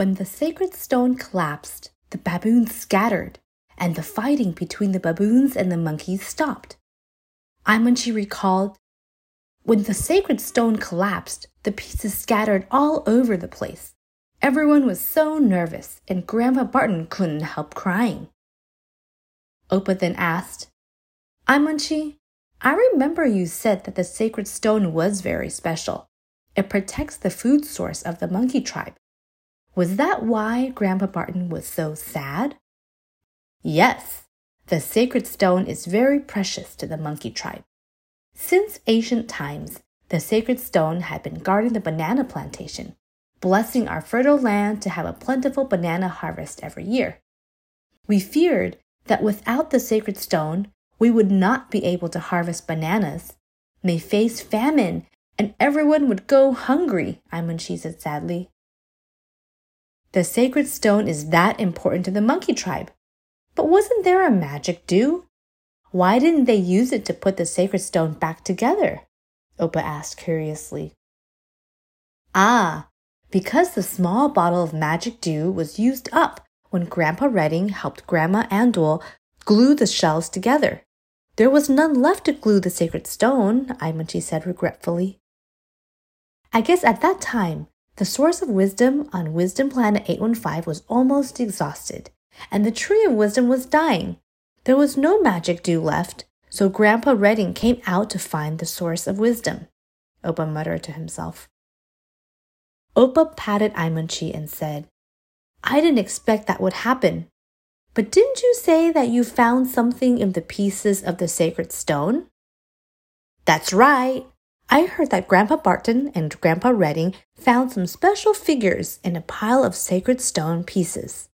When the sacred stone collapsed, the baboons scattered, and the fighting between the baboons and the monkeys stopped. Aimonchi recalled, When the sacred stone collapsed, the pieces scattered all over the place. Everyone was so nervous, and Grandpa Barton couldn't help crying. Opa then asked, Aimonchi, I remember you said that the sacred stone was very special. It protects the food source of the monkey tribe. Was that why Grandpa Barton was so sad? Yes, the sacred stone is very precious to the monkey tribe. Since ancient times, the sacred stone had been guarding the banana plantation, blessing our fertile land to have a plentiful banana harvest every year. We feared that without the sacred stone, we would not be able to harvest bananas, may face famine, and everyone would go hungry, Aimonchi said sadly. The sacred stone is that important to the monkey tribe. But wasn't there a magic dew? Why didn't they use it to put the sacred stone back together? Opa asked curiously. Ah, because the small bottle of magic dew was used up when Grandpa Redding helped Grandma Andole glue the shells together. There was none left to glue the sacred stone, Aimonchi said regretfully. I guess at that time, the source of wisdom on Wisdom Planet 815 was almost exhausted, and the tree of wisdom was dying. There was no magic dew left, so Grandpa Redding came out to find the source of wisdom. Opa muttered to himself. Opa patted Aimonchi and said, I didn't expect that would happen. But didn't you say that you found something in the pieces of the sacred stone? That's right. I heard that Grandpa Barton and Grandpa Redding found some special figures in a pile of sacred stone pieces.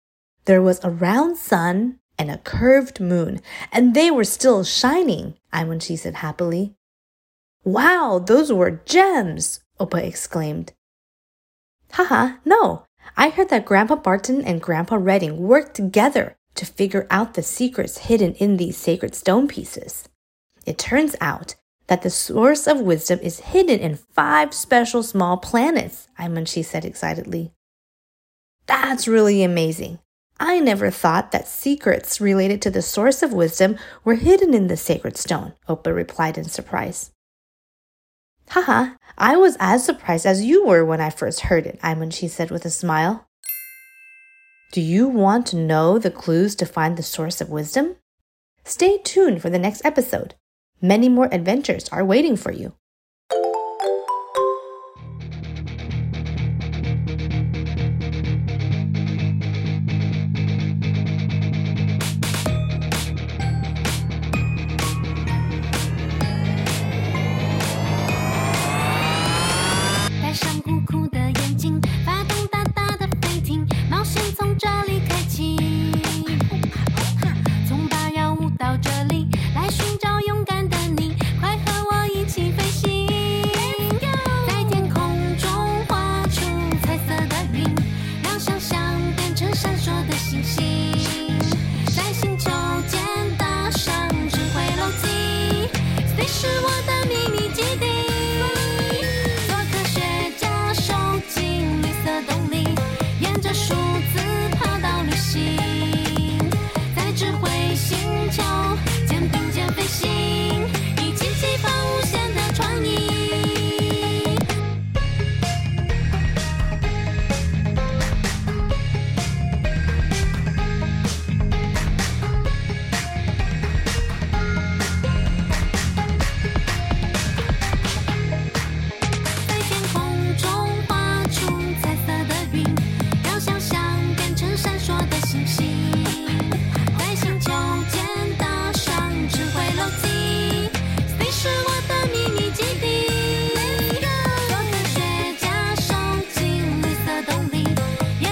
There was a round sun and a curved moon, and they were still shining, Aimonchi said happily. Wow, those were gems, Opa exclaimed. Haha, no. I heard that Grandpa Barton and Grandpa Redding worked together to figure out the secrets hidden in these sacred stone pieces. It turns out that the source of wisdom is hidden in five special small planets, Aimonchi said excitedly. That's really amazing. I never thought that secrets related to the source of wisdom were hidden in the sacred stone, Opa replied in surprise. Haha, I was as surprised as you were when I first heard it, Aimonchi said with a smile. Do you want to know the clues to find the source of wisdom? Stay tuned for the next episode. Many more adventures are waiting for you.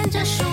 看着树